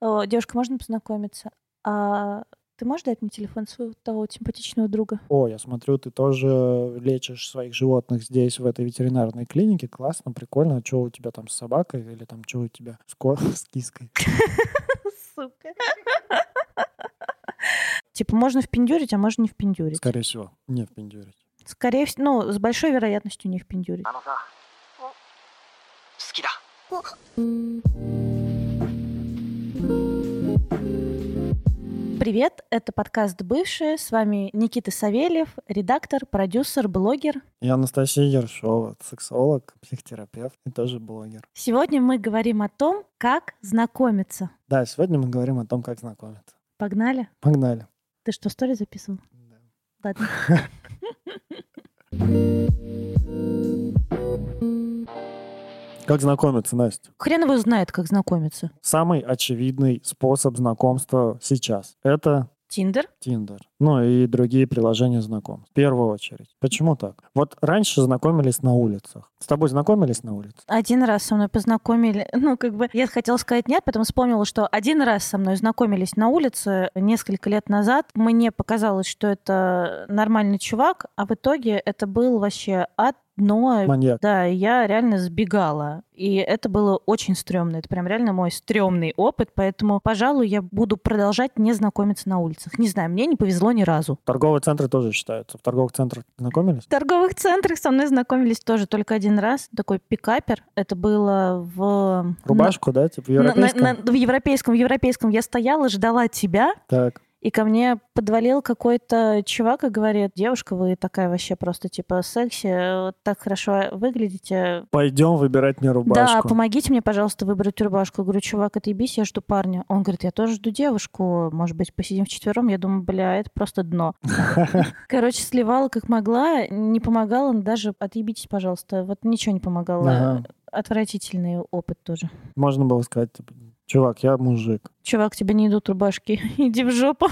О, девушка, можно познакомиться? А ты можешь дать мне телефон своего того симпатичного друга? О, я смотрю, ты тоже лечишь своих животных здесь, в этой ветеринарной клинике. Классно, прикольно. А что у тебя там с собакой или там что у тебя с, ко- с киской? Сука. Типа можно впендюрить, а можно не впендюрить. Скорее всего, не впендюрить. Скорее всего, ну, с большой вероятностью не впендюрить. あのさ好きだ Привет, это подкаст «Бывшие». С вами Никита Савельев, редактор, продюсер, блогер. Я Анастасия Ершова, сексолог, психотерапевт и тоже блогер. Сегодня мы говорим о том, как знакомиться. Да, сегодня мы говорим о том, как знакомиться. Погнали? Погнали. Ты что, стори записывал? Ладно. Как знакомиться, Настя? Хрен его знает, как знакомиться. Самый очевидный способ знакомства сейчас — это Тиндер? Тиндер. Ну и другие приложения знакомств. В первую очередь. Почему так? Вот раньше знакомились на улицах. С тобой знакомились на улице? Один раз со мной познакомили, ну, как бы, я хотела сказать нет, потом вспомнила, что один раз со мной знакомились на улице несколько лет назад. Мне показалось, что это нормальный чувак, а в итоге это был вообще ад, дно. Маньяк. Да, я реально сбегала. И это было очень стрёмно. Это прям реально мой стрёмный опыт, поэтому, пожалуй, я буду продолжать не знакомиться на улицах. Не знаю, мне не повезло ни разу. Торговые центры тоже считаются. В торговых центрах знакомились? В торговых центрах со мной знакомились тоже только один раз. Такой пикапер. Это было в... Рубашку, да? Типа в на- на- европейском? на- в европейском, в европейском. Я стояла, ждала тебя, Так. И ко мне подвалил какой-то чувак и говорит, девушка, вы такая вообще просто типа секси, вот так хорошо выглядите. Пойдем выбирать мне Да, рубашку. помогите мне, пожалуйста, выбрать рубашку. Я говорю, чувак, отъебись, я жду парня. Он говорит, я тоже жду девушку. Может быть, посидим вчетвером. Я думаю, бля, это просто дно. Короче, сливала как могла, не помогала, даже отъебитесь, пожалуйста. Вот ничего не помогало. Отвратительный опыт тоже. Можно было сказать, типа, чувак, я мужик. Чувак, тебе не идут рубашки. Иди в жопу.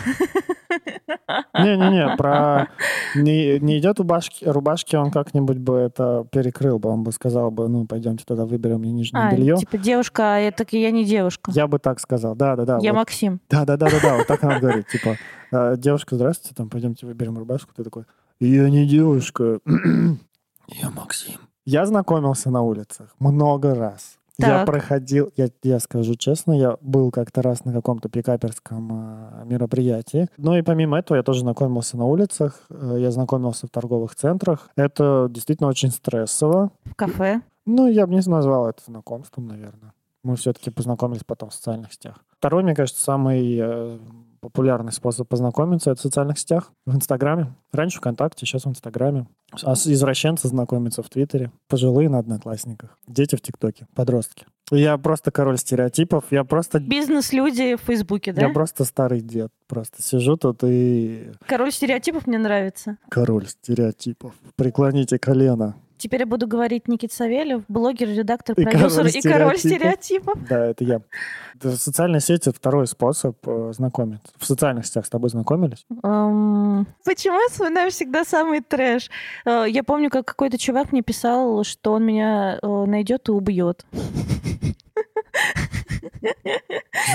Не-не-не, про не, не идет рубашки, рубашки, он как-нибудь бы это перекрыл бы, он бы сказал бы, ну, пойдемте тогда выберем мне нижнее А, белье. типа девушка, а я так я не девушка. Я бы так сказал, да-да-да. Я вот. Максим. Да-да-да-да-да, вот так она говорит, типа, «Э, девушка, здравствуйте, там, пойдемте выберем рубашку. Ты такой, я не девушка, я Максим. Я знакомился на улицах много раз. Я Так. проходил, я, я скажу честно, я был как-то раз на каком-то пикаперском э, мероприятии. Ну и помимо этого я тоже знакомился на улицах, э, я знакомился в торговых центрах. Это действительно очень стрессово. В кафе. Ну, я бы не назвал это знакомством, наверное. Мы все-таки познакомились потом в социальных сетях. Второй, мне кажется, самый э, популярный способ познакомиться — это в социальных сетях. В Инстаграме. Раньше ВКонтакте, сейчас в Инстаграме. А извращенцы знакомятся в Твиттере. Пожилые на Одноклассниках. Дети в ТикТоке. Подростки. Я просто король стереотипов. Я просто... Бизнес-люди в Фейсбуке, да? Я просто старый дед. Просто сижу тут и... Король стереотипов мне нравится. Король стереотипов. Преклоните колено. Теперь я буду говорить Никит Савельев, блогер, редактор, И продюсер король и король стереотипов. Да, это я. Социальные сети — второй способ э, знакомиться. В социальных сетях с тобой знакомились? Эм, Почему я вспоминаю всегда самый трэш? Э, Я помню, как какой-то чувак мне писал, что он меня э, найдет и убьет.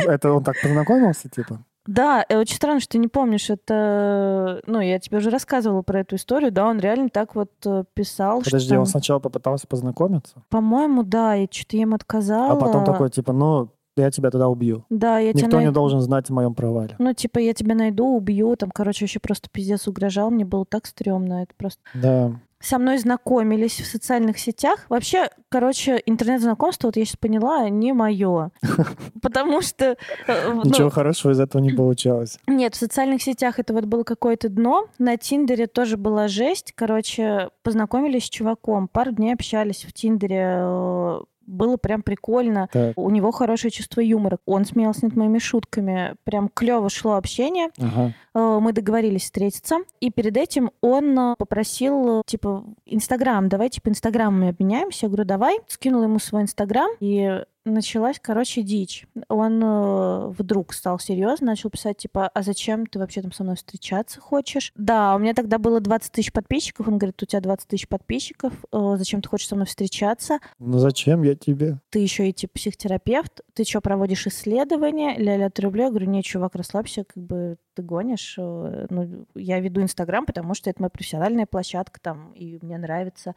Это он так познакомился, типа? Да, э, очень странно, что ты не помнишь. Это, ну, я тебе уже рассказывала про эту историю, да, он реально так вот э, писал, Подожди, что... он сначала попытался познакомиться, По-моему, да, и что-то ему отказала. а потом такой, типа, ну, я тебя тогда убью. Да, я тебя Никто не най- должен знать о моем провале. Ну, типа, я тебя найду, убью, там, короче, вообще просто пиздец угрожал, мне было так стрёмно, это просто... Да. Со мной знакомились в социальных сетях. Вообще, короче, интернет-знакомство, вот я сейчас поняла, не мое. Потому что... э, ну, Ничего хорошего из этого не получалось. Нет, в социальных сетях это вот было какое-то дно. На Тиндере тоже была жесть. Короче, познакомились с чуваком. Пару дней общались в Тиндере. Было прям прикольно. Так, У него хорошее чувство юмора. Он смеялся над моими шутками. Прям клево шло общение. ага. Э, Мы договорились встретиться. И перед этим он э, попросил, типа, Инстаграм, давай, типа, Инстаграмами обменяемся. Я говорю, давай. Скинула ему свой Инстаграм. И началась, короче, дичь. Он э, вдруг стал серьезно, начал писать, типа, а зачем ты вообще там со мной встречаться хочешь? Да, у меня тогда было 20 тысяч подписчиков. Он говорит, у тебя 20 тысяч подписчиков, э, зачем ты хочешь со мной встречаться? Ну зачем я тебе? Ты еще и типа психотерапевт, ты что, проводишь исследования? Ля-ля, ты рублей? Я говорю, нет, чувак, расслабься, как бы ты гонишь. Э, Ну, я веду Инстаграм, потому что это моя профессиональная площадка там, и мне нравится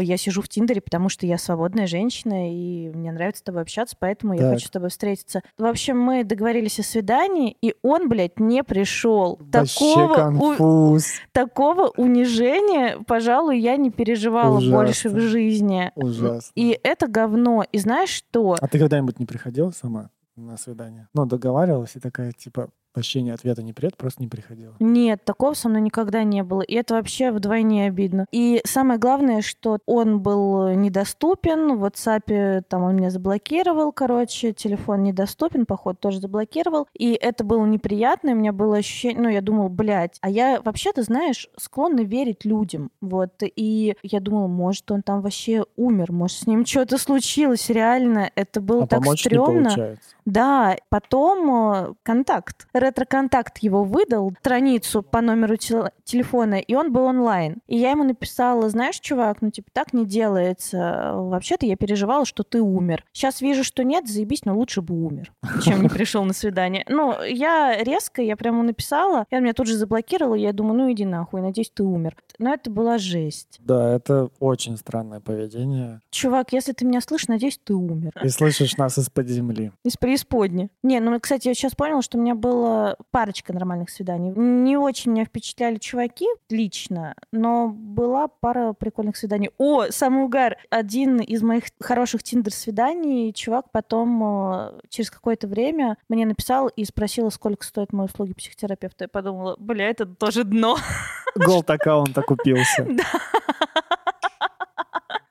я сижу в Тиндере, потому что я свободная женщина, и мне нравится с тобой общаться, поэтому я Так. хочу с тобой встретиться. В общем, мы договорились о свидании, и он, блядь, не пришел. Вообще Такого, у- такого унижения, пожалуй, я не переживала Ужасно. больше в жизни. Ужасно. И это говно. И знаешь что? А ты когда-нибудь не приходила сама на свидание? Ну, договаривалась и такая, типа, вообще ответа не привет, просто не приходила. Нет, такого со мной никогда не было. И это вообще вдвойне обидно. И самое главное, что он был недоступен. В WhatsApp там он меня заблокировал, короче, телефон недоступен, походу, тоже заблокировал. И это было неприятно, и у меня было ощущение, ну, я думала, блядь, а я вообще-то, знаешь, склонна верить людям. Вот. И я думала, может, он там вообще умер, может, с ним что-то случилось, реально. Это было а так стрёмно. Да, потом э, контакт. Ретро-контакт его выдал, страницу по номеру тел- телефона, и он был онлайн. И я ему написала, знаешь, чувак, ну типа так не делается. Вообще-то я переживала, что ты умер. Сейчас вижу, что нет, заебись, но лучше бы умер, чем не пришел на свидание. Ну, я резко, я прямо написала, и он меня тут же заблокировал, я думаю, ну иди нахуй, надеюсь, ты умер. Но это была жесть. Да, это очень странное поведение. Чувак, если ты меня слышишь, надеюсь, ты умер. И слышишь нас из-под земли. Из преисподни. Не, ну, кстати, я сейчас поняла, что у меня было парочка нормальных свиданий. Не очень меня впечатляли чуваки лично, но была пара прикольных свиданий. О, самый угар! Один из моих хороших тиндер-свиданий, чувак потом э, через какое-то время мне написал и спросил, сколько стоят мои услуги психотерапевта. Я подумала, бля, это тоже дно. Gold аккаунт окупился. Да.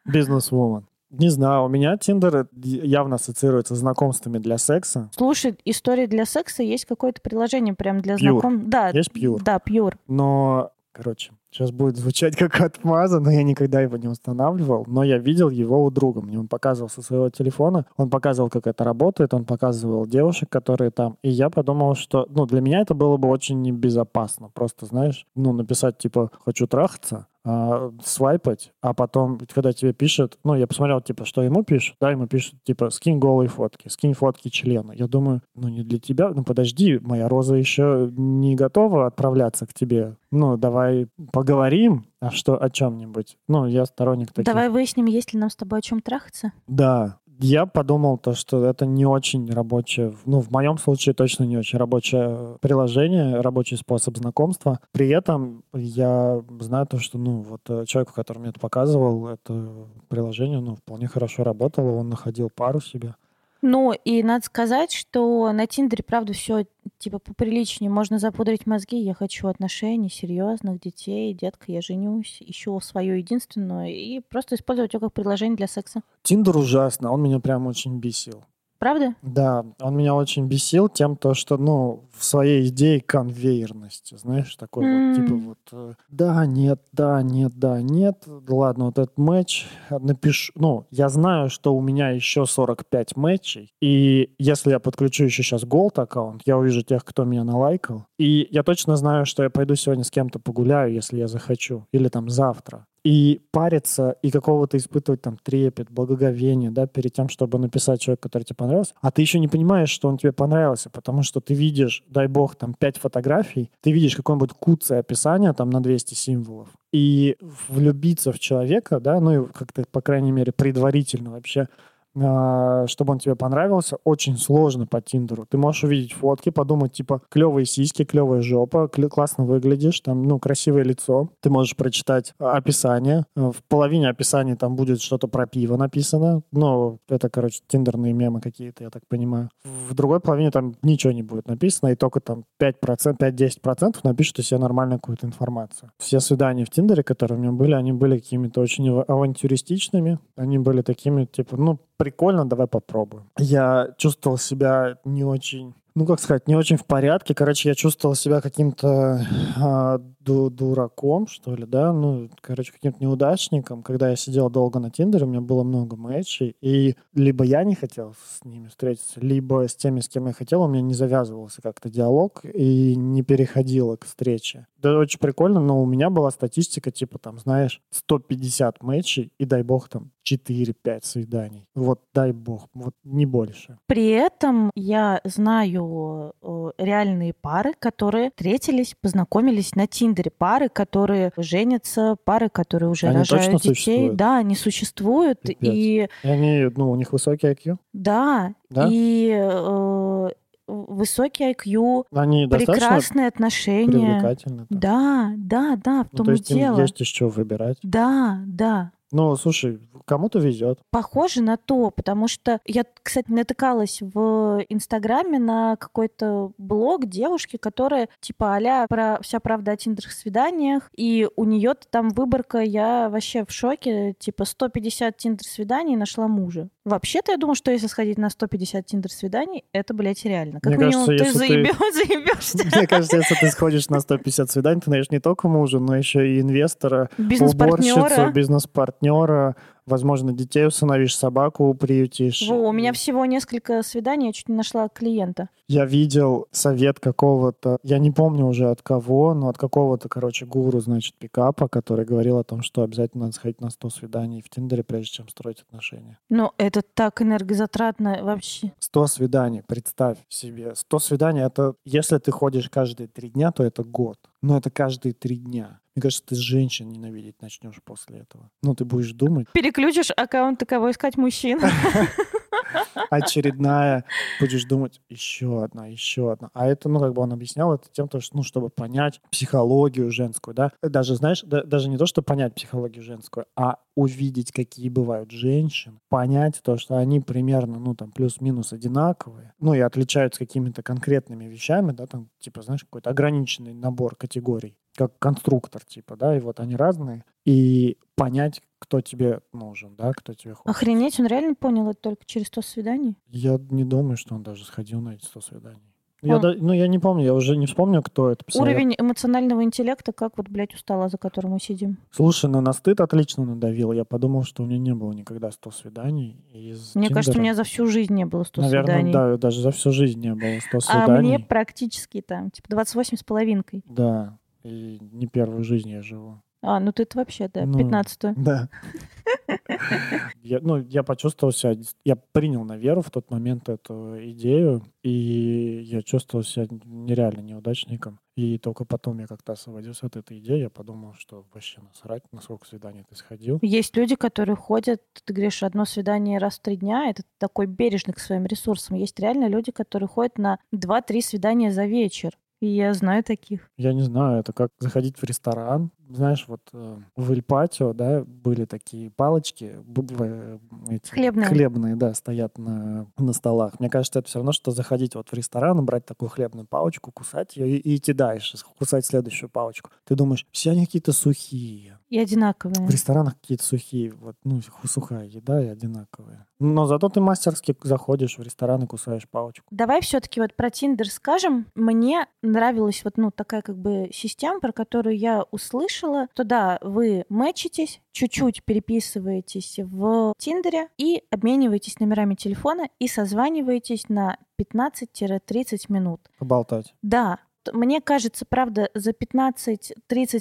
Бизнес-вумен. Не знаю, у меня Тиндер явно ассоциируется с знакомствами для секса. Слушай, истории для секса есть какое-то приложение прям для знакомых. Да, Есть Pure? Да, Pure. Но, короче, сейчас будет звучать как отмаза, но я никогда его не устанавливал. Но я видел его у друга. Мне он показывал со своего телефона. Он показывал, как это работает. Он показывал девушек, которые там. И я подумал, что, ну, для меня это было бы очень небезопасно. Просто, знаешь, ну, написать, типа, хочу трахаться, а, свайпать, а потом, когда тебе пишет, ну, я посмотрел, типа, что ему пишут, да, ему пишут, типа, скинь голые фотки, скинь фотки члена. Я думаю, ну, не для тебя, ну, подожди, моя роза еще не готова отправляться к тебе. Ну, давай поговорим, а что, о чем-нибудь. Ну, я сторонник таких. Давай выясним, есть ли нам с тобой о чем трахаться. Да. Я подумал то, что это не очень рабочее, ну, в моем случае точно не очень рабочее приложение, рабочий способ знакомства. При этом я знаю то, что, ну, вот э, человек, который мне это показывал, это приложение, ну, вполне хорошо работало, он находил пару себе. Ну, и надо сказать, что на Тиндере, правда, все типа поприличнее. Можно запудрить мозги. Я хочу отношений, серьезных детей, детка, я женюсь, ищу свою единственную и просто использовать ее как приложение для секса. Тиндер ужасно, он меня прям очень бесил. Правда? Да, он меня очень бесил тем, то, что, ну, в своей идее конвейерности, знаешь, такой вот, типа вот, э, да, нет, да, нет, да, нет, ладно, вот этот матч, напишу, ну, я знаю, что у меня еще 45 матчей, и если я подключу еще сейчас Gold аккаунт, я увижу тех, кто меня налайкал, и я точно знаю, что я пойду сегодня с кем-то погуляю, если я захочу, или там завтра. И париться, и какого-то испытывать там трепет, благоговение, да, перед тем, чтобы написать человеку, который тебе понравился, а ты еще не понимаешь, что он тебе понравился, потому что ты видишь, дай бог, там пять фотографий, ты видишь какое-нибудь куцое описание там на 200 символов, и влюбиться в человека, да, ну и как-то, по крайней мере, предварительно вообще чтобы он тебе понравился, очень сложно по Тиндеру. Ты можешь увидеть фотки, подумать, типа, клевые сиськи, клевая жопа, кле- классно выглядишь, там, ну, красивое лицо. Ты можешь прочитать а, описание. А, В половине описания там будет что-то про пиво написано. Ну, это, короче, тиндерные мемы какие-то, я так понимаю. В другой половине там ничего не будет написано, и только там 5%, 5-10% напишут из себя нормальную какую-то информацию. Все свидания в Тиндере, которые у меня были, они были какими-то очень ава- авантюристичными. Они были такими, типа, ну, прикольно, давай попробуем. Я чувствовал себя не очень ну, как сказать, не очень в порядке. Короче, я чувствовал себя каким-то а, ду- дураком, что ли, да, ну, короче, каким-то неудачником. Когда я сидел долго на Тиндере, у меня было много матчей, и либо я не хотел с ними встретиться, либо с теми, с кем я хотел, у меня не завязывался как-то диалог и не переходило к встрече. Да, очень прикольно, но у меня была статистика, типа, там, знаешь, 150 матчей, и дай бог, там, 4-5 свиданий. Вот дай бог, вот не больше. При этом я знаю реальные пары, которые встретились, познакомились на Тиндере. Пары, которые женятся, пары, которые уже Они рожают точно детей. существуют? Да, они существуют. Пипец. И И они, ну, у них высокий IQ. да, Да? и э, высокий IQ, Они прекрасные отношения. привлекательны. там? Да, да, да, в Ну, том то и есть им дело. есть из чего выбирать. Да, да. Ну, слушай, кому-то везет. Похоже на то, потому что я, кстати, натыкалась в Инстаграме на какой-то блог девушки, которая типа а про вся правда о тиндерах свиданиях, и у нее там выборка, я вообще в шоке, типа 150 тиндер свиданий нашла мужа. Вообще-то я думаю, что если сходить на 150 тиндер свиданий, это, блядь, реально. Как Мне минимум, кажется, ты если ты- заебё- заебешься. Мне кажется, если ты сходишь на 150 свиданий, ты найдешь не только мужа, но еще и инвестора, уборщицу, бизнес-партнера, возможно, детей усыновишь, собаку приютишь. Во, у меня всего несколько свиданий, я чуть не нашла клиента. Я видел совет какого-то, я не помню уже от кого, но от какого-то, короче, гуру, значит, пикапа, который говорил о том, что обязательно надо сходить на 100 свиданий в Тиндере, прежде чем строить отношения. Но это так энергозатратно вообще. 100 свиданий, представь себе. 100 свиданий — это, если ты ходишь каждые три дня, то это год. Но это каждые три дня. Мне кажется, ты женщин ненавидеть начнешь после этого. Ну, ты будешь думать, Переключишь аккаунт, кого искать мужчин. очередная, будешь думать, еще одна, еще одна. А это, ну, как бы он объяснял это тем, то, что, ну, чтобы понять психологию женскую, да. Даже, знаешь, да- даже не то, чтобы понять психологию женскую, а увидеть, какие бывают женщины, понять то, что они примерно, ну, там, плюс-минус одинаковые, ну, и отличаются какими-то конкретными вещами, да, там, типа, знаешь, какой-то ограниченный набор категорий, как конструктор, типа, да, и вот они разные, и понять, кто тебе нужен, да, кто тебе хочет. Охренеть, он реально понял это только через 100 свиданий? Я не думаю, что он даже сходил на эти 100 свиданий. Я, да- ну, я не помню, я уже не вспомню, кто это писал. Уровень эмоционального интеллекта, как вот, блядь, у стола, за которым мы сидим. Слушай, ну на стыд отлично надавил. Я подумал, что у меня не было никогда 100 свиданий. Из Мне кажется, у Тиндера, меня за всю жизнь не было 100 Наверное, свиданий. да, даже за всю жизнь не было 100 а свиданий. мне практически там, типа, 28 с половинкой. Да, и не первую жизнь я живу. А, ну ты-то вообще, да, Ну, 15 Да. Я, ну, я почувствовал себя, я принял на веру в тот момент эту идею, и я чувствовал себя нереально неудачником. И только потом я как-то освободился от этой идеи, я подумал, что вообще насрать, на сколько свиданий ты сходил. Есть люди, которые ходят, ты говоришь, одно свидание раз в три дня, это такой бережный к своим ресурсам. Есть реально люди, которые ходят на 2-3 свидания за вечер. Я знаю таких. Я не знаю, это как заходить в ресторан. Знаешь, вот э, в Эльпатио, да, были такие палочки, э, эти Хлебные. хлебные, да, стоят на, на столах. Мне кажется, это все равно, что заходить вот в ресторан, брать такую хлебную палочку, кусать ее и, и идти дальше, кусать следующую палочку. Ты думаешь, все они какие-то сухие. И одинаковые. В ресторанах какие-то сухие, вот, ну, сухая еда и одинаковые. Но зато ты мастерски заходишь в ресторан и кусаешь палочку. Давай все-таки вот про Тиндер скажем. Мне нравилась вот ну такая как бы система, про которую я услышала, то да, вы мэчитесь, чуть-чуть переписываетесь в Тиндере и обмениваетесь номерами телефона и созваниваетесь на 15-30 минут. Поболтать. Да, мне кажется, правда, за 15-30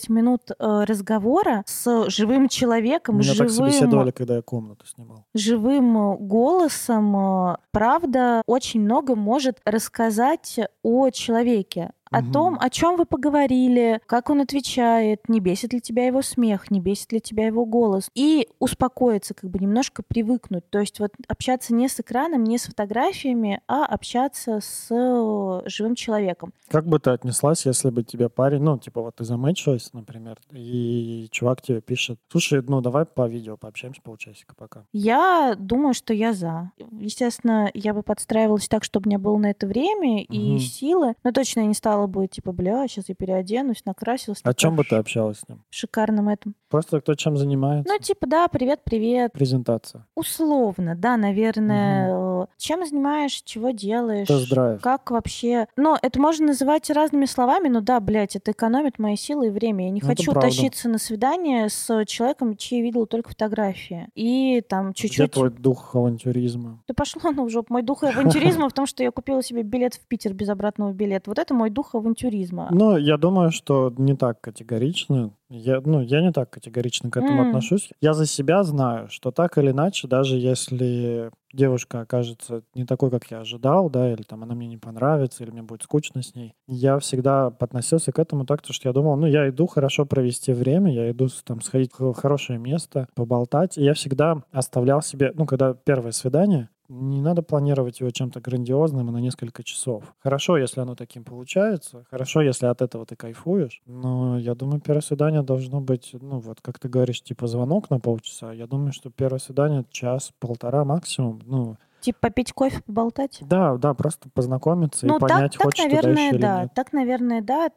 минут э, разговора с живым человеком, Меня так живым собеседовали, когда я комнату снимал. живым э, голосом, э, правда, очень много может рассказать о человеке. О Мгм. том, о чем вы поговорили, как он отвечает, не бесит ли тебя его смех, не бесит ли тебя его голос. И успокоиться, как бы немножко привыкнуть. То есть вот общаться не с экраном, не с фотографиями, а общаться с э, живым человеком. Как бы ты отнеслась, если бы тебе парень, ну, типа, вот ты замечилась, например, и чувак тебе пишет, слушай, ну, давай по видео пообщаемся полчасика пока. Я думаю, что я за. Естественно, я бы подстраивалась так, чтобы у меня было на это время и Мгм. силы. Но точно я не стала бы, типа, бля, сейчас я переоденусь, накрасилась. О чем бы ты общалась с ним? Шикарном этом. Просто кто чем занимается? Ну, типа, да, привет, привет. Презентация. Условно, да, наверное, что чем занимаешь, чего делаешь, Тест-драйв. как вообще... Ну, это можно называть разными словами, но да, блядь, это экономит мои силы и время. Я не Ну, это хочу правда. тащиться на свидание с человеком, чьи видела только фотографии. И там Где чуть-чуть... твой дух авантюризма? Да пошло оно в жопу. Мой дух авантюризма в том, что я купила себе билет в Питер без обратного билета. Вот это мой дух авантюризма. Ну, я думаю, что не так категорично. Я, ну, я не так категорично к этому М. отношусь. Я за себя знаю, что так или иначе, даже если девушка окажется не такой, как я ожидал, да, или там она мне не понравится, или мне будет скучно с ней, я всегда относился к этому так, что я думал, ну, я иду хорошо провести время, я иду там сходить в хорошее место, поболтать, и я всегда оставлял себе, ну, когда первое свидание, не надо планировать его чем-то грандиозным и на несколько часов. Хорошо, если оно таким получается, хорошо, если от этого ты кайфуешь, но я думаю, первое свидание должно быть, ну вот, как ты говоришь, типа звонок на полчаса. Я думаю, что первое свидание час-полтора максимум. Ну, Типа попить кофе, поболтать? да, да, просто познакомиться Ну, и понять, так, так, хочешь наверное, или да. Так, наверное, да.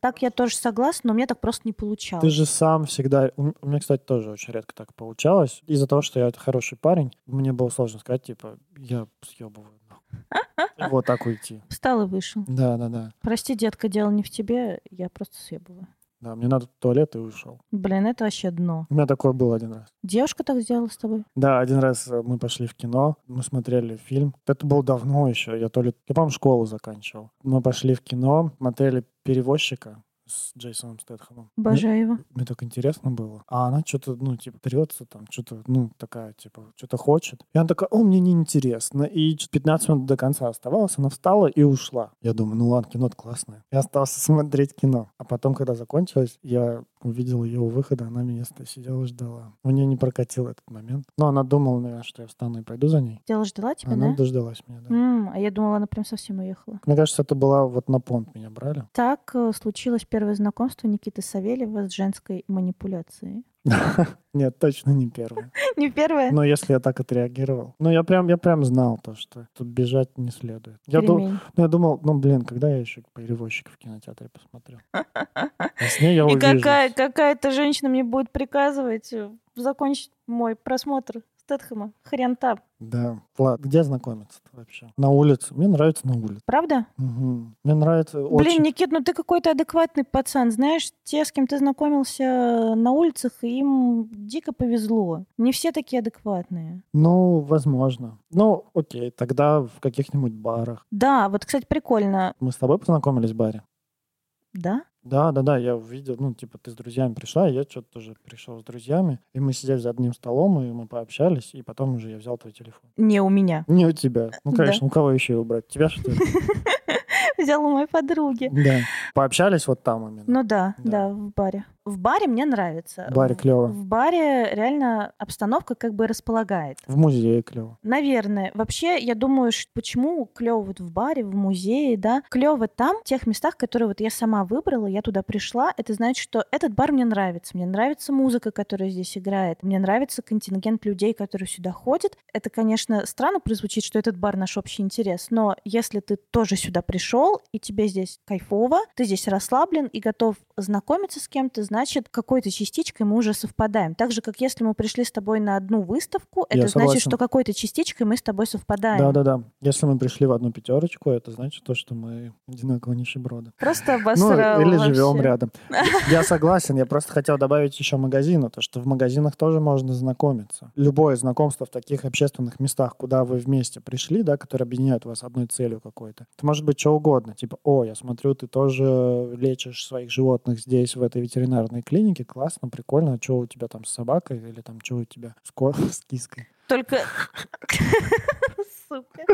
Так я тоже согласна, но у меня так просто не получалось. Ты же сам всегда... У меня, кстати, тоже очень редко так получалось. Из-за того, что я хороший парень, мне было сложно сказать, типа, я съебываю. нахуй». И Вот так уйти. Встал и вышел. Да, да, да. Прости, детка, дело не в тебе, я просто съебываю. Да, мне надо в туалет и ушел. Блин, это вообще дно. У меня такое было один раз. Девушка так сделала с тобой? Да, один раз э, мы пошли в кино, мы смотрели фильм. Это было давно еще, я то ли, я, по-моему, школу заканчивал. Мы пошли в кино, смотрели «Перевозчика» с Джейсоном Стэтхэмом. Мне, Обожаю его. мне так интересно было. А она что-то, ну, типа, трется там, что-то, ну, такая, типа, что-то хочет. И она такая, о, мне неинтересно. И чё- 15 минут до конца оставалось, она встала и ушла. Я думаю, ну ладно, кино классное. Я остался смотреть кино. А потом, когда закончилось, я увидел ее у выхода, она меня сидела и ждала. У нее не прокатил этот момент. Но она думала, наверное, что я встану и пойду за ней. Дело ждала тебя, она да? дождалась меня, да. М, а я думала, она прям совсем уехала. Мне кажется, это была вот на понт меня брали. Так э, случилось первое знакомство Никиты Савельева с женской манипуляцией. Нет, точно не первое. Не первое? Но если я так отреагировал. Ну, я прям, я прям знал то, что тут бежать не следует. Я, ду- Перемень. ну, я думал, ну, блин, когда я еще перевозчика в кинотеатре посмотрел? А с ней я И какая, какая-то женщина мне будет приказывать э, закончить мой просмотр Стэтхэма. Хрен там. Да. Ладно, где знакомиться вообще? На улице. Мне нравится на улице. Правда? Мгм. Мне нравится Блин, очень... Никит, ну ты какой-то адекватный пацан. Знаешь, те, с кем ты знакомился на улицах, им дико повезло. Не все такие адекватные. Ну, возможно. Ну, окей, тогда в каких-нибудь барах. Да, вот, кстати, прикольно. Мы с тобой познакомились в баре? Да? Да, да, да, я увидел, ну, типа, ты с друзьями пришла, я что-то тоже пришел с друзьями, и мы сидели за одним столом, и мы пообщались, и потом уже я взял твой телефон. Не у меня. Не у тебя. Ну, Да. конечно, у кого еще его брать? Тебя, что ли? Взял у моей подруги. Да. Пообщались вот там именно. Ну да, Да. да, в баре. В баре мне нравится. В баре клёво. В баре реально обстановка как бы располагает. В музее клево. Наверное. Вообще, я думаю, что почему клево вот в баре, в музее, да, клево там, в тех местах, которые вот я сама выбрала, я туда пришла, это значит, что этот бар мне нравится. Мне нравится музыка, которая здесь играет. Мне нравится контингент людей, которые сюда ходят. Это, конечно, странно прозвучит, что этот бар наш общий интерес, но если ты тоже сюда пришел, и тебе здесь кайфово, ты здесь расслаблен и готов знакомиться с кем-то, значит, какой-то частичкой мы уже совпадаем. Так же, как если мы пришли с тобой на одну выставку, Я это значит, согласен. что какой-то частичкой мы с тобой совпадаем. Да-да-да. Если мы пришли в одну пятерочку, это значит то, что мы одинаково нищеброды. Просто Ну, обосрал или вообще. живем рядом. Я согласен, я просто хотел добавить еще магазины, то что в магазинах тоже можно знакомиться. Любое знакомство в таких общественных местах, куда вы вместе пришли, да, которые объединяют вас одной целью какой-то. Это может быть что угодно. Типа, о, я смотрю, ты тоже лечишь своих животных здесь, в этой ветеринарной клинике. Классно, прикольно. А что у тебя там с собакой? Или там что у тебя с, ко- с киской? Только... Сука.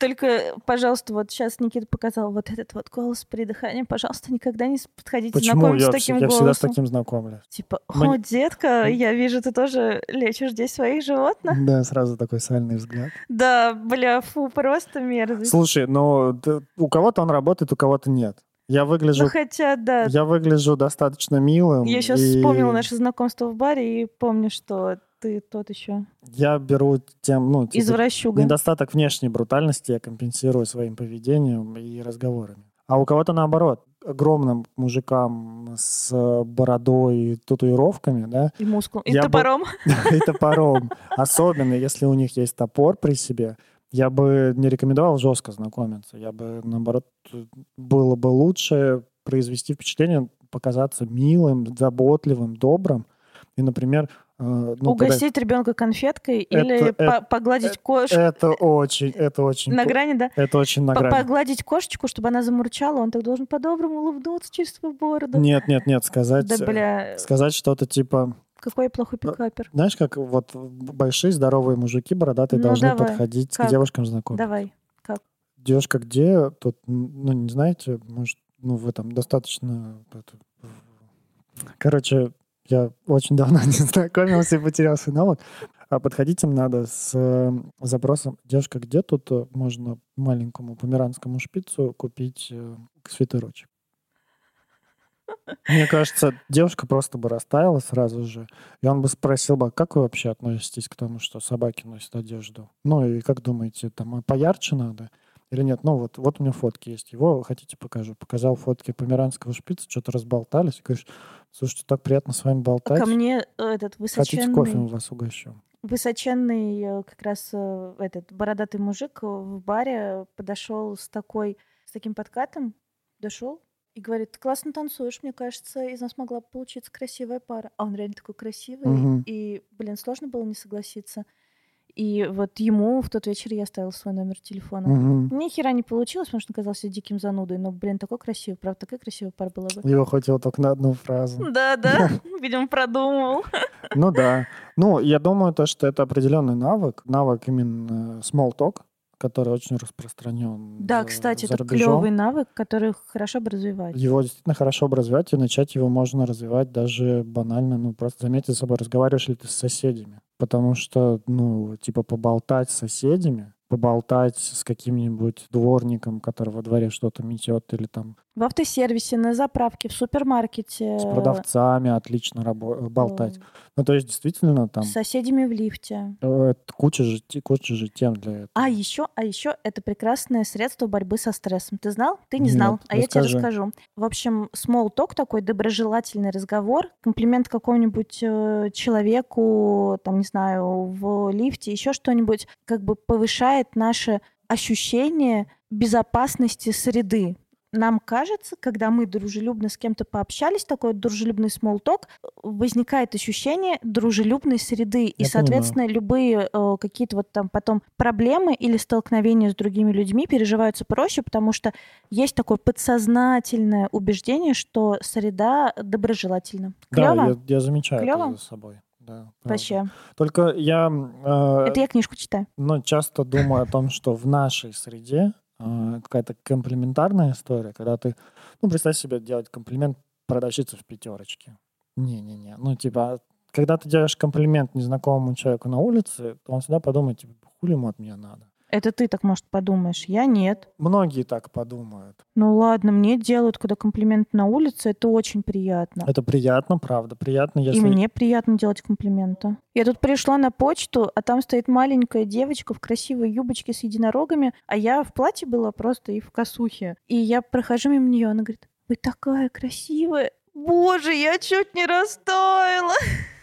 Только, пожалуйста, вот сейчас Никита показал вот этот вот голос при дыхании. Пожалуйста, никогда не подходите Почему? знакомиться Я, с таким я всегда с голосом. таким знакомлюсь. Типа, о, Мы- детка, я вижу, ты тоже лечишь здесь своих животных. Да, сразу такой сальный взгляд. Да, бля, фу, просто мерзость. Слушай, ну т- у кого-то он работает, у кого-то нет. Я выгляжу, Ну, хотя, да, я выгляжу достаточно милым. я сейчас и вспомнила наше знакомство в баре и помню, что ты тот еще Я беру тем, ну, типа, извращуга. недостаток внешней брутальности я компенсирую своим поведением и разговорами. А у кого-то наоборот. огромным мужикам с бородой и татуировками, да, И мускул. И Я бы- топором. и топором, особенно если у них есть топор при себе, я бы не рекомендовал жестко знакомиться. Я бы, наоборот, было бы лучше произвести впечатление, показаться милым, заботливым, добрым. И, например, ну, когда- Угостить ребенка конфеткой Это- или это- по- погладить кошку это очень, это очень, на грани, да? это очень на грани. Погладить кошечку, чтобы она замурчала, он так должен по-доброму улыбнуться через свою бороду. Нет, нет, нет, сказать, Да, э, бля, сказать что-то типа, какой я плохой Ну, пикапер. знаешь, как вот большие здоровые мужики бородатые Ну, должны давай. подходить Как? к девушкам знакомиться. Давай. Девушка где? Тут, ну, не знаете, может, ну, вы там достаточно... Короче, я очень давно не знакомился и потерял свой навык. А подходить им надо с э, запросом «Девушка, где тут э, можно маленькому померанскому шпицу купить э, свитерочек?» Мне кажется, девушка просто бы растаяла сразу же, и он бы спросил бы, «А как вы вообще относитесь к тому, что собаки носят одежду? Ну и как думаете, там а поярче надо? Или нет? Ну вот, вот у меня фотки есть. Его хотите покажу? Показал фотки померанского шпица, что-то разболтались. Говоришь, слушайте, так приятно с вами болтать. Ко мне э, этот Хотите кофе, мы высоченный, вас угощу. высоченный э, как раз э, этот бородатый мужик в баре подошел с такой, с таким подкатом, дошел и говорит, ты классно танцуешь, мне кажется, из нас могла получиться красивая пара. А он реально такой красивый, Мгм. и, блин, сложно было не согласиться. И вот ему в тот вечер я оставила свой номер телефона. Мгм. Ни хера не получилось, потому что он казался диким занудой, но, блин, такой красивый, правда, такая красивая пара была бы. Его хватило только на одну фразу. Да, да, видимо, продумал. Ну да. Ну, я думаю, то, что это определенный навык. Навык именно small talk, который очень распространен Да, кстати, это клевый навык, который хорошо бы развивать. Его действительно хорошо бы развивать, и начать его можно развивать даже банально, ну, просто заметить за собой, разговариваешь ли ты с соседями. Потому что, ну, типа, поболтать с соседями, поболтать с каким-нибудь дворником, который во дворе что-то метет, или там В автосервисе, на заправке, в супермаркете. с продавцами отлично рабо- болтать. э, Ну, то есть, действительно, там С соседями в лифте. э, это куча же, куча же тем для этого. А еще, а еще это прекрасное средство борьбы со стрессом. Ты знал? Ты не Нет, знал, а я тебе расскажи. расскажу. В общем, small talk такой доброжелательный разговор, комплимент какому-нибудь э, человеку, там не знаю, в лифте, еще что-нибудь, как бы повышает наше ощущение безопасности среды. Нам кажется, когда мы дружелюбно с кем-то пообщались, такой дружелюбный small talk, возникает ощущение дружелюбной среды. И, Я соответственно, любые э, какие-то вот там потом проблемы или столкновения с другими людьми переживаются проще, потому что есть такое подсознательное убеждение, что среда доброжелательна. Да, Клево? я, я замечаю Клёво? это за собой. Да. Вообще. Только я э, Это я книжку читаю. ну, часто думаю о том, что в нашей среде какая-то комплиментарная история, когда ты, ну, представь себе делать комплимент продавщице в пятерочке. Не-не-не. Ну, типа, когда ты делаешь комплимент незнакомому человеку на улице, то он всегда подумает, типа, хули ему от меня надо. Это ты так, может, подумаешь. Я нет. Многие так подумают. Ну ладно, мне делают, когда комплимент на улице, это очень приятно. Это приятно, правда, приятно, если... И мне приятно делать комплименты. Я тут пришла на почту, а там стоит маленькая девочка в красивой юбочке с единорогами, а я в платье была просто и в косухе. И я прохожу мимо нее, она говорит, вы такая красивая. Боже, я чуть не растаяла.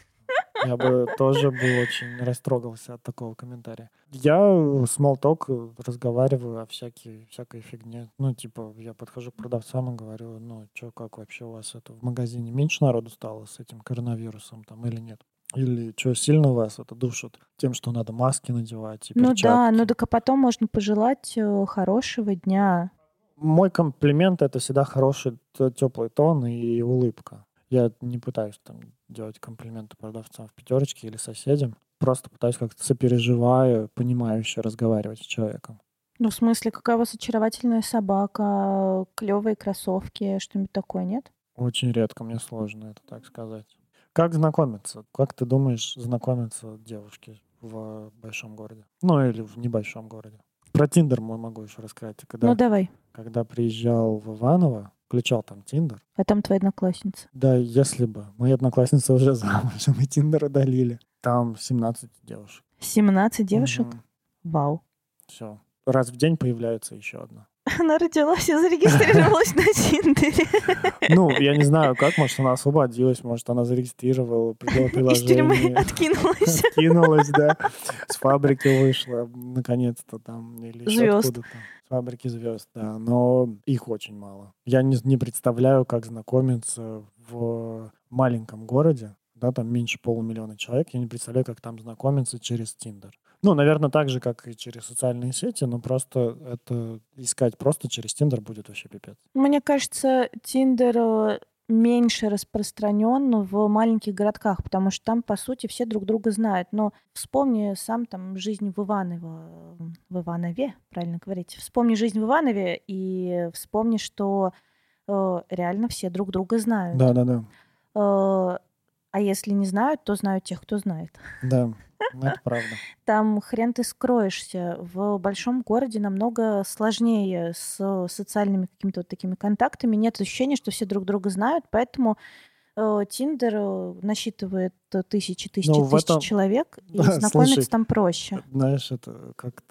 Я бы тоже был очень растрогался от такого комментария. Я small talk разговариваю о всякой, всякой фигне. Ну, типа, я подхожу к продавцам и говорю, ну, что, как вообще у вас это в магазине? Меньше народу стало с этим коронавирусом там или нет? Или что, сильно вас это душит тем, что надо маски надевать и Ну да, перчатки? ну так а потом можно пожелать э, хорошего дня. Мой комплимент — это всегда хороший теплый тон и улыбка. Я не пытаюсь там делать комплименты продавцам в пятерочке или соседям. Просто пытаюсь как-то сопереживаю, понимающе разговаривать с человеком. Ну, в смысле, какая у вас очаровательная собака, клевые кроссовки, что-нибудь такое, нет? Очень редко мне сложно это так сказать. Как знакомиться? Как ты думаешь, знакомятся девушки в большом городе? Ну, или в небольшом городе? Про Тиндер могу еще рассказать. Когда, Ну, давай. когда приезжал в Иваново, включал там Тиндер. А там твоя одноклассница. Да, если бы. Мои одноклассницы уже замужем, и Тиндер удалили. Там 17 девушек. 17 девушек? Вау. Все. Раз в день появляется еще одна. Она родилась и зарегистрировалась на Тиндере. Ну, я не знаю, как, может, она освободилась, может, она зарегистрировала, придумала Из тюрьмы приложение. откинулась. Откинулась, да. С фабрики вышла, наконец-то там. Или Звезд. откуда-то. С фабрики звезд, да. Но их очень мало. Я не, не представляю, как знакомиться в маленьком городе, да, там меньше полумиллиона человек. Я не представляю, как там знакомиться через Тиндер. Ну, наверное, так же, как и через социальные сети, но просто это искать просто через Тиндер будет вообще пипец. Мне кажется, Тиндер э, меньше распространен в маленьких городках, потому что там, по сути, все друг друга знают. Но вспомни сам там жизнь в Иваново, в Иванове, правильно говорить. Вспомни жизнь в Иванове и вспомни, что э, реально все друг друга знают. Да-да-да. Э, а если не знают, то знают тех, кто знает. Да, это правда. Там хрен ты скроешься. В большом городе намного сложнее с социальными какими-то вот такими контактами. Нет ощущения, что все друг друга знают, поэтому э, Тиндер э, насчитывает э, тысячи, тысячи, Ну, тысячи этом- человек, и Да, знакомиться слушай, там проще. Знаешь, это как,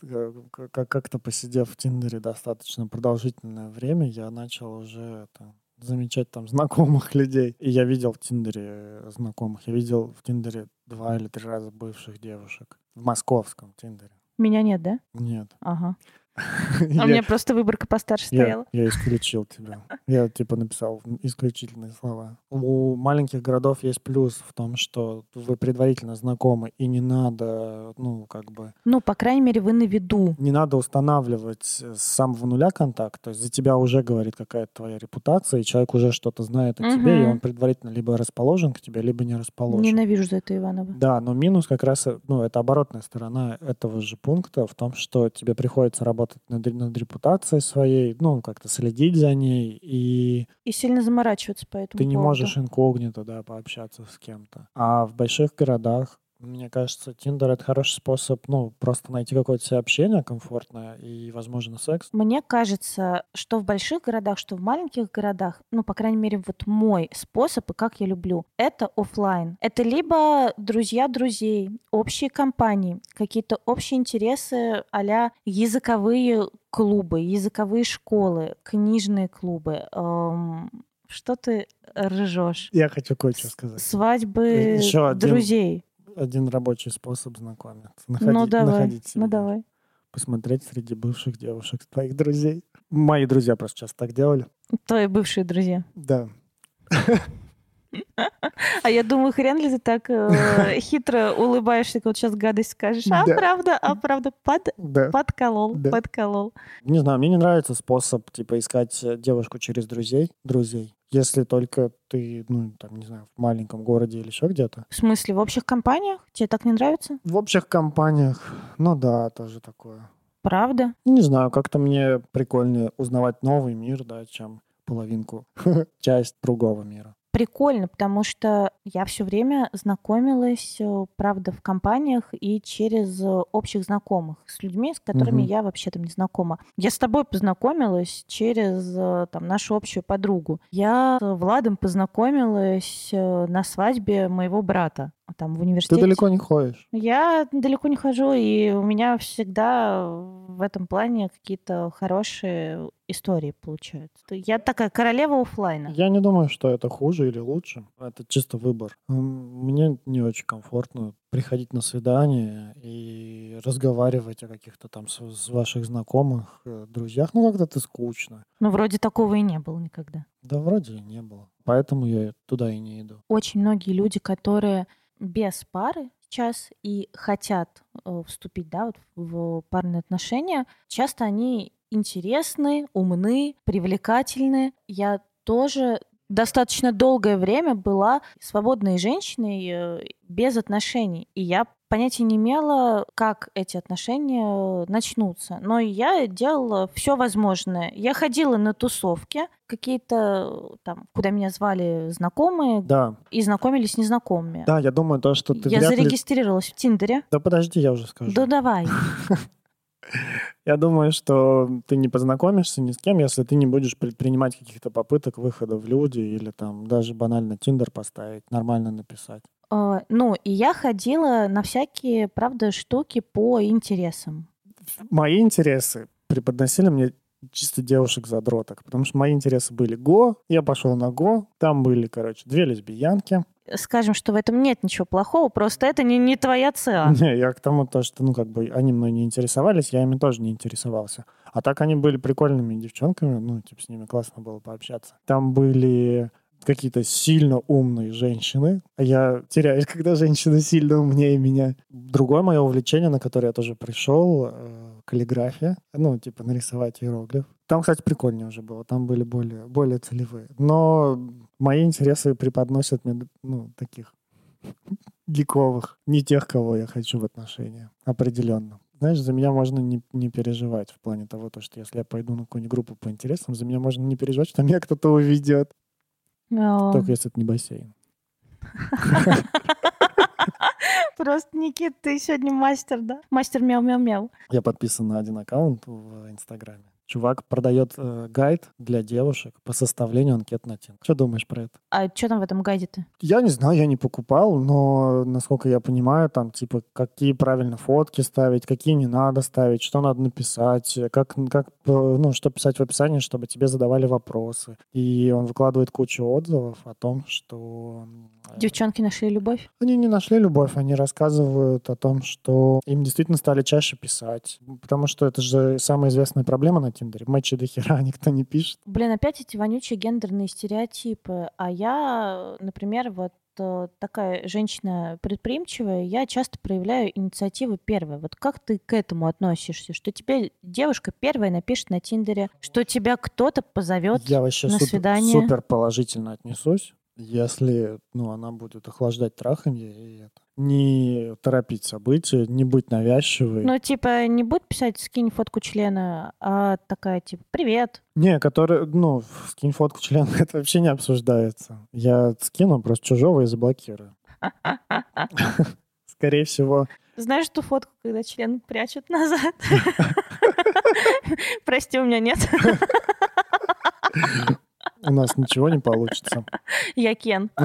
как, как- как-то посидев в Тиндере достаточно продолжительное время, я начал уже это, замечать там знакомых людей. И я видел в Тиндере э, знакомых. Я видел в Тиндере два или три раза бывших девушек. В московском Тиндере. Меня нет, да? Нет. Ага. А у меня просто выборка постарше стояла. я исключил тебя. Я типа написал исключительные слова. У маленьких городов есть плюс в том, что вы предварительно знакомы, и не надо, ну, как бы, Ну, по крайней мере, вы на виду. не надо устанавливать с самого нуля контакт. То есть за тебя уже говорит какая-то твоя репутация, и человек уже что-то знает о тебе, и он предварительно либо расположен к тебе, либо не расположен. Ненавижу за это Иванова. Да, но минус как раз, э, ну, это оборотная сторона этого же пункта в том, что тебе приходится работать над, над репутацией своей, ну, как-то следить за ней, и И сильно заморачиваться по этому ты не поводу. можешь инкогнито, да, пообщаться с кем-то. А в больших городах, мне кажется, Тиндер — это хороший способ, ну, просто найти какое-то себе общение комфортное и, возможно, секс. Мне кажется, что в больших городах, что в маленьких городах, ну, по крайней мере, вот мой способ и как я люблю, это оффлайн. Это либо друзья друзей, общие компании, какие-то общие интересы а языковые клубы, языковые школы, книжные клубы. Эм, Что ты ржешь? Я хочу кое-что сказать. Свадьбы Ещё один друзей. Один рабочий способ знакомиться. ну Находи- давай, находить себе ну давай. Посмотреть среди бывших девушек твоих друзей. Мои друзья просто часто так делали. Твои бывшие друзья. Да. А я думаю, хрен ли ты так э, хитро улыбаешься, как вот сейчас гадость скажешь. А Да. правда, а правда, под, Да. подколол, Да. подколол. Не знаю, мне не нравится способ, типа, искать девушку через друзей. Друзей. Если только ты, ну, там, не знаю, в маленьком городе или еще где-то. В смысле, в общих компаниях? Тебе так не нравится? В общих компаниях, ну да, тоже такое. Правда? Не знаю, как-то мне прикольнее узнавать новый мир, да, чем половинку, часть другого мира. Прикольно, потому что я все время знакомилась, э, правда, в компаниях и через э, общих знакомых с людьми, с которыми Мгм. я вообще там не знакома. Я с тобой познакомилась через э, там нашу общую подругу. Я с Владом познакомилась на свадьбе моего брата там в Ты университете. далеко не ходишь. Я далеко не хожу, и у меня всегда в этом плане какие-то хорошие истории получаются. Я такая королева оффлайна. Я не думаю, что это хуже или лучше. Это чисто выбор. Мне не очень комфортно приходить на свидание и разговаривать о каких-то там с, с ваших знакомых, э, друзьях. Ну, как-то это скучно. Ну, вроде такого и не было никогда. Да вроде и не было. Поэтому я туда и не иду. Очень многие люди, которые без пары сейчас и хотят э, вступить да, вот в парные отношения, часто они интересны, умны, привлекательны. Я тоже достаточно долгое время была свободной женщиной э, без отношений. И я понятия не имела, как эти отношения э, начнутся. Но я делала все возможное. Я ходила на тусовки, какие-то э, там, куда меня звали знакомые, Да, и знакомились с незнакомыми. да, я думаю, то, что ты я вряд ли... зарегистрировалась в Тиндере. Да подожди, я уже скажу. Да давай. Я думаю, что ты не познакомишься ни с кем, если ты не будешь предпринимать каких-то попыток выхода в люди или там даже банально Тиндер поставить, нормально написать. Э, Ну, и я ходила на всякие, правда, штуки по интересам. Мои интересы преподносили мне чисто девушек-задроток. Потому что мои интересы были Го, я пошел на Го, там были, короче, две лесбиянки. Скажем, что в этом нет ничего плохого, просто это не, не твоя ЦА. Не, я к тому, то, что, ну, как бы, они мной не интересовались, я ими тоже не интересовался. А так они были прикольными девчонками, ну, типа, с ними классно было пообщаться. Там были какие-то сильно умные женщины. Я теряюсь, когда женщины сильно умнее меня. Другое мое увлечение, на которое я тоже пришел, э, каллиграфия. Ну, типа нарисовать иероглиф. Там, кстати, прикольнее уже было. Там были более, более целевые. Но мои интересы преподносят мне, ну, таких гиковых. Не тех, кого я хочу в отношениях. Определенно. Знаешь, за меня можно не, не переживать в плане того, то, что если я пойду на какую-нибудь группу по интересам, за меня можно не переживать, что меня кто-то уведет. О. Только если это не бассейн. Просто, Никит, ты сегодня мастер, да? Мастер мяу-мяу-мяу. Я подписан на один аккаунт в Инстаграме. Чувак продает э, гайд для девушек по составлению анкет на Тин. Что думаешь про это? А что там в этом гайде-то? Я не знаю, я не покупал, но, насколько я понимаю, там, типа, какие правильно фотки ставить, какие не надо ставить, что надо написать, как, как, э, ну, что писать в описании, чтобы тебе задавали вопросы. И он выкладывает кучу отзывов о том, что... э, Девчонки нашли любовь? Они не нашли любовь, они рассказывают о том, что им действительно стали чаще писать. Потому что это же самая известная проблема на Тиндере. Матчи до хера никто не пишет. Блин, опять эти вонючие гендерные стереотипы. А я, например, вот э, такая женщина предприимчивая, я часто проявляю инициативу первой. Вот как ты к этому относишься? Что тебе девушка первая напишет на Тиндере, что тебя кто-то позовет Я вообще на супер, свидание. супер положительно отнесусь, если ну, она будет охлаждать траханье и это. Не торопить события, не быть навязчивой. Ну, типа, не будет писать «скинь фотку члена», а такая, типа, «Привет». Не, который, ну, скинь фотку члена, это вообще не обсуждается. Я скину просто чужого и заблокирую. Скорее всего, Знаешь ту фотку, когда член прячут назад? Прости, у меня нет. У нас ничего не получится. Я Кен.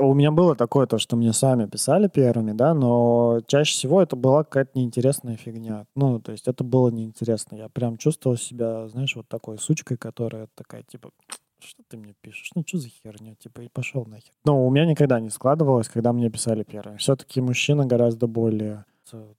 У меня было такое, то, что мне сами писали первыми, да, но чаще всего это была какая-то неинтересная фигня. Ну, то есть это было неинтересно. Я прям чувствовал себя, знаешь, вот такой сучкой, которая такая, типа, что ты мне пишешь? Ну, что за херня? Типа, и пошел нахер. Но у меня никогда не складывалось, когда мне писали первыми. Все-таки мужчина гораздо более...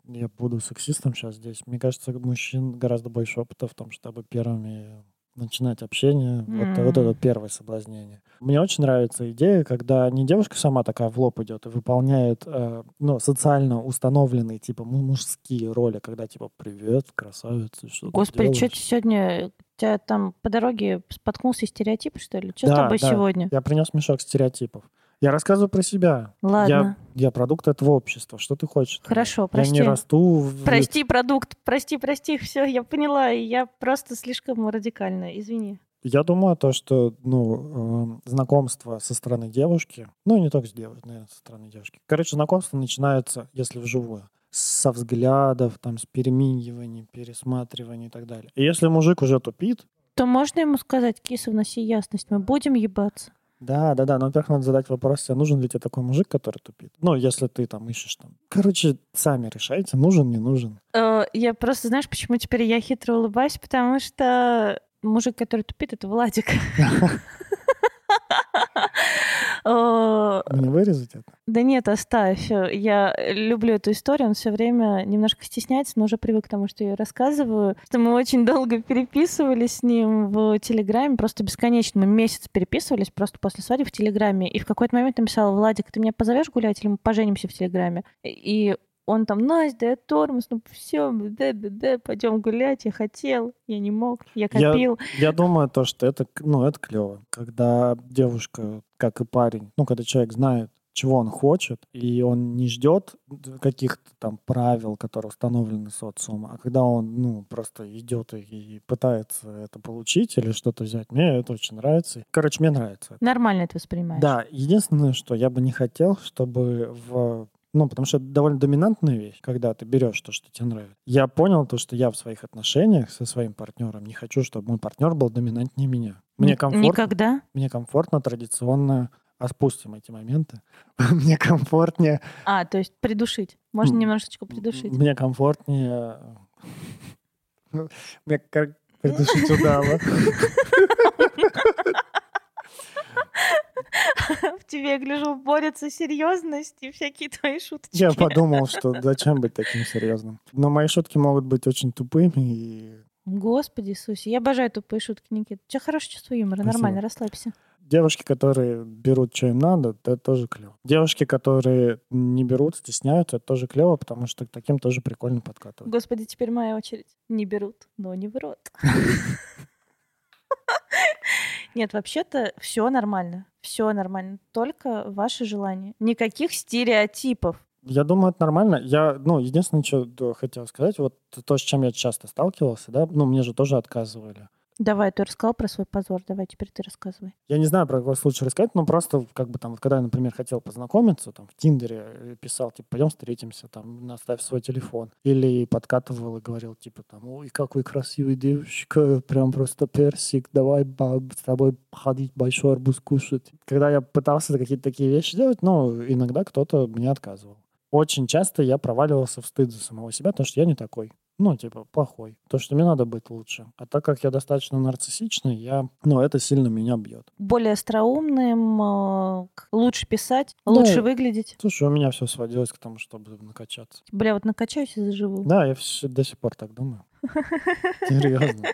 Я буду сексистом сейчас здесь. Мне кажется, мужчин гораздо больше опыта в том, чтобы первыми начинать общение, вот, вот это первое соблазнение. Мне очень нравится идея, когда не девушка сама такая в лоб идет и выполняет э, ну, социально установленные типа му- мужские роли, когда типа «Привет, красавица, что ты Господи, что делаешь?» ты сегодня... Тебя там по дороге споткнулся стереотип, что ли? Что с Да, тобой да. сегодня? Я принес мешок стереотипов. Я рассказываю про себя. Ладно. Я, я продукт этого общества. Что ты хочешь? Хорошо, Я прости. не расту в... Прости, продукт, прости, прости, все, я поняла, я просто слишком радикальна, извини. Я думаю, то, что ну, э, знакомство со стороны девушки, ну, не только с девушкой, наверное, со стороны девушки. Короче, знакомство начинается, если вживую, со взглядов, там, с перемигиваний, пересматриваний и так далее. И если мужик уже тупит, То можно ему сказать, киса, вноси ясность, мы будем ебаться? Да, да, да, но, во-первых, надо задать вопрос, а нужен ли тебе такой мужик, который тупит? Ну, если ты там ищешь там. Короче, сами решайте, нужен, не нужен. Э, Я просто, знаешь, почему теперь я хитро улыбаюсь? Потому что мужик, который тупит, это Владик. Э, Мне вырезать это? Да нет, оставь. Я люблю эту историю. Он все время немножко стесняется, но уже привык к тому, что я рассказываю. Что мы очень долго переписывались с ним в Телеграме, просто бесконечно. Мы месяц переписывались просто после свадьбы в Телеграме. И в какой-то момент написала, Владик, ты меня позовешь гулять или мы поженимся в Телеграме? И он там, Настя, я тормоз, ну все, да, да, да, пойдем гулять, я хотел, я не мог, я Я- копил. Я думаю, то, что это, ну, это клево. Когда девушка, как и парень, ну, когда человек знает, чего он хочет, и он не ждет каких-то там правил, которые установлены социумом, а когда он, ну, просто идет и, и пытается это получить или что-то взять, мне это очень нравится. Короче, мне нравится. Нормально это воспринимаешь. Да, единственное, что я бы не хотел, чтобы в ну, потому что это довольно доминантная вещь, когда ты берешь то, что тебе нравится. Я понял то, что я в своих отношениях со своим партнером не хочу, чтобы мой партнер был доминантнее меня. Мне комфортно, Никогда? мне комфортно традиционно, а спустим эти моменты, мне комфортнее, А, то есть придушить. Можно немножечко придушить. мне комфортнее Мне как предыдущий дала. В тебе, я гляжу, борется серьезность и всякие твои шуточки. Я подумал, что зачем быть таким серьезным. Но мои шутки могут быть очень тупыми и Господи Иисусе, я обожаю тупые шутки, Никита. У тебя хорошее чувство юмора, Спасибо. нормально, расслабься. девушки, которые берут, что им надо, это тоже клево. Девушки, которые не берут, стесняются, это тоже клево, потому что к таким тоже прикольно подкатывать. Господи, теперь моя очередь. Не берут, но не врут. Нет, вообще-то все нормально. Все нормально. Только ваше желание. Никаких стереотипов. Я думаю, это нормально. Я, ну, единственное, что хотел сказать, вот то, с чем я часто сталкивался, да, ну, мне же тоже отказывали. Давай, ты рассказал про свой позор. Давай, теперь ты рассказывай. Я не знаю, про какой случай рассказать, но просто, как бы там, когда я, например, хотел познакомиться, там, в Тиндере э, писал, типа, пойдем встретимся, там, наставь свой телефон. Или подкатывал и говорил, типа, там, ой, какой красивый девушка, прям просто персик, давай ба- с тобой ходить большой арбуз кушать. Когда я пытался какие-то такие вещи делать, ну, иногда кто-то мне отказывал. Очень часто я проваливался в стыд за самого себя, потому что я не такой. Ну, типа, плохой. То, что мне надо быть лучше. А так как я достаточно нарциссичный, я, ну, это сильно меня бьет. Более остроумным, э, лучше писать, Да. лучше выглядеть. Слушай, у меня все сводилось к тому, чтобы накачаться. Бля, вот накачаюсь и заживу. Да, я всё- до сих пор так думаю. Серьезно.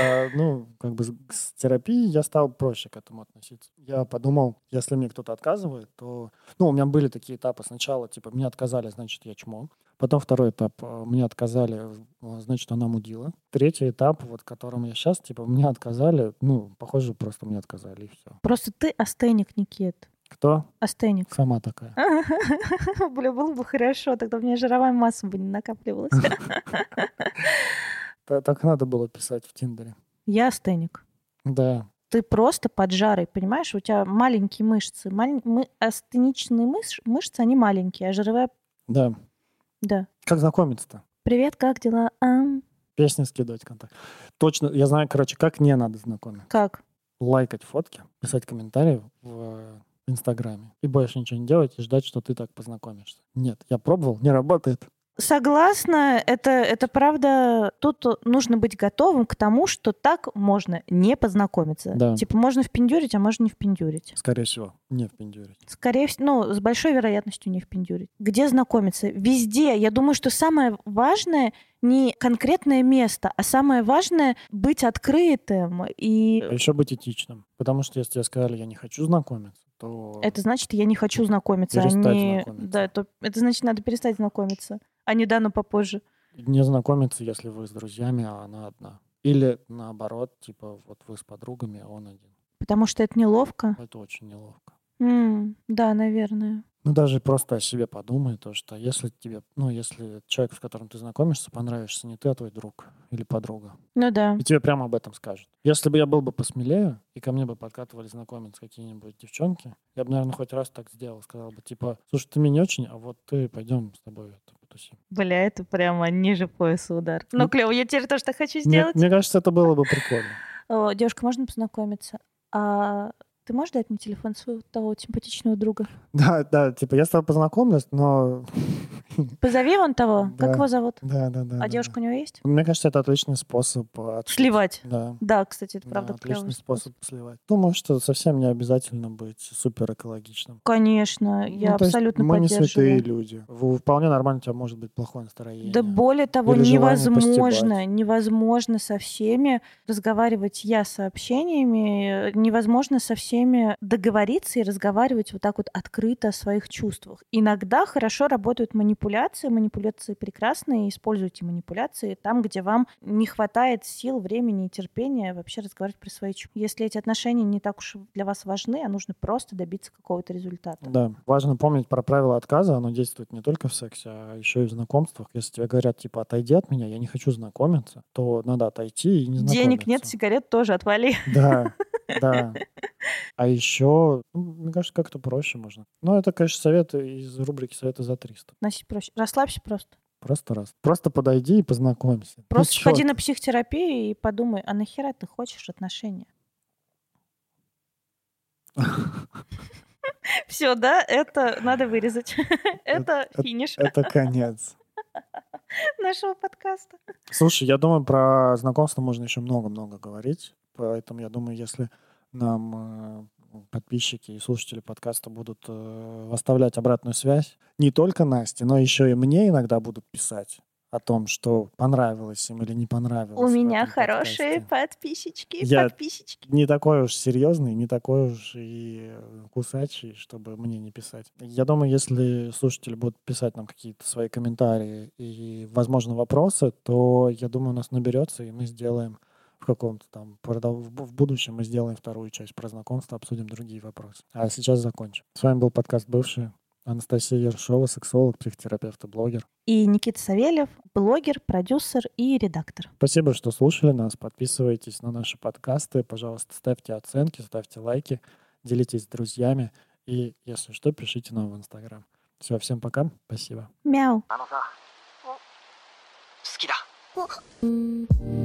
А, Ну, как бы с- терапией я стал проще к этому относиться. Я подумал, если мне кто-то отказывает, то... Ну, у меня были такие этапы. Сначала, типа, мне отказали, значит, я чмо. Потом второй этап, э, мне отказали, э, значит, она мудила. Третий этап, вот, в котором я сейчас, типа, мне отказали, ну, похоже, просто мне отказали, и все. Просто ты астеник, Никит. Кто? Астеник. Сама такая. Бля, было бы хорошо, тогда у меня жировая масса бы не накапливалась. Та- Так надо было писать в Тиндере. Я астеник. Да. Ты просто поджарый, понимаешь? У тебя маленькие мышцы. Астеничные мыш- мышцы, они маленькие, а жировая... Да. Да. Как знакомиться-то? Привет, как дела? Песни скидывать контакт. Точно, я знаю, короче, как не надо знакомиться. Как? Лайкать фотки, писать комментарии в Инстаграме. И больше ничего не делать и ждать, что ты так познакомишься. Нет, я пробовал, не работает. Согласна, это, это правда. Тут нужно быть готовым к тому, что так можно не познакомиться. Да. Типа можно впендюрить, а можно не впендюрить. Скорее всего, не впендюрить. Скорее всего, ну, с большой вероятностью не впендюрить. Где знакомиться? Везде. Я думаю, что самое важное не конкретное место, а самое важное быть открытым. И А еще быть этичным. Потому что если тебе сказали, я не хочу знакомиться, то... это значит, я не хочу знакомиться. Перестать не- знакомиться. Да, это, это значит, надо перестать знакомиться. А не да, но попозже. Не знакомиться, если вы с друзьями, а она одна. Или наоборот, типа, вот вы с подругами, а он один. Потому что это неловко. Это очень неловко. М, да, наверное. Ну, даже просто о себе подумай, то, что если тебе, ну, если человек, с которым ты знакомишься, понравишься не ты, а твой друг или подруга, Ну да. и тебе прямо об этом скажут. Если бы я был бы посмелее, и ко мне бы подкатывали знакомиться какие-нибудь девчонки, я бы, наверное, хоть раз так сделал, сказал бы, типа, слушай, ты мне не очень, а вот ты пойдем с тобой это, потусим. Бля, это прямо ниже пояса удар. Ну, Ну, клево, я теперь тоже так хочу Мне, сделать. мне кажется, это было бы прикольно. Девушка, можно познакомиться? А ты можешь дать мне телефон своего того симпатичного друга? Да, да, типа, я с тобой познакомлюсь, но... Позови вон того. Да. Как его зовут? Да, да, да. А да, девушка у него есть? да. Мне кажется, это отличный способ... э, отшить. Сливать. Да. Да, кстати, это Да, правда отличный способ сливать. Думаю, что совсем не обязательно быть супер экологичным. Конечно, Ну, я есть абсолютно мы не святые поддерживаю. люди. Вполне нормально у тебя может быть плохое настроение. Да более того, невозможно, постебать. невозможно со всеми разговаривать я сообщениями, невозможно со всеми договориться и разговаривать вот так вот открыто о своих чувствах. Иногда хорошо работают манипуляции, манипуляции прекрасные, используйте манипуляции там, где вам не хватает сил, времени и терпения вообще разговаривать про свои чувства. Если эти отношения не так уж для вас важны, а нужно просто добиться какого-то результата. Да, важно помнить про правило отказа. Оно действует не только в сексе, а еще и в знакомствах. Если тебе говорят, типа, отойди от меня, я не хочу знакомиться, то надо отойти и не знакомиться. Денег нет, сигарет тоже отвали. Да, да. А еще, ну, мне кажется, как-то проще можно. Ну, это, конечно, совет из рубрики «Советы за 300». Относись проще. Расслабься просто. Просто раз. Просто подойди и познакомься. Просто ходи на психотерапию и подумай, а нахера ты хочешь отношения? Все, да, это надо вырезать. Это- финиш. Это конец. нашего подкаста. Слушай, я думаю, про знакомство можно еще много-много говорить. Поэтому я думаю, если нам э, подписчики и слушатели подкаста будут э, оставлять обратную связь, не только Насте, но еще и мне иногда будут писать о том, что понравилось им или не понравилось. У меня хорошие подкасте. подписчики, Я- подписчики. Не такой уж серьезный, не такой уж и кусачий, чтобы мне не писать. Я думаю, если слушатели будут писать нам какие-то свои комментарии и, возможно, вопросы, то, я думаю, у нас наберется, и мы сделаем в каком-то там, продол- в бу- в будущем мы сделаем вторую часть про знакомство, обсудим другие вопросы. А сейчас закончим. С вами был подкаст «Бывший». Анастасия Ершова, сексолог, психотерапевт и блогер. И Никита Савельев, блогер, продюсер и редактор. Спасибо, что слушали нас. Подписывайтесь на наши подкасты. Пожалуйста, ставьте оценки, ставьте лайки, делитесь с друзьями. И, если что, пишите нам в Инстаграм. Все, всем пока. Спасибо. Мяу. あのさ好きだうん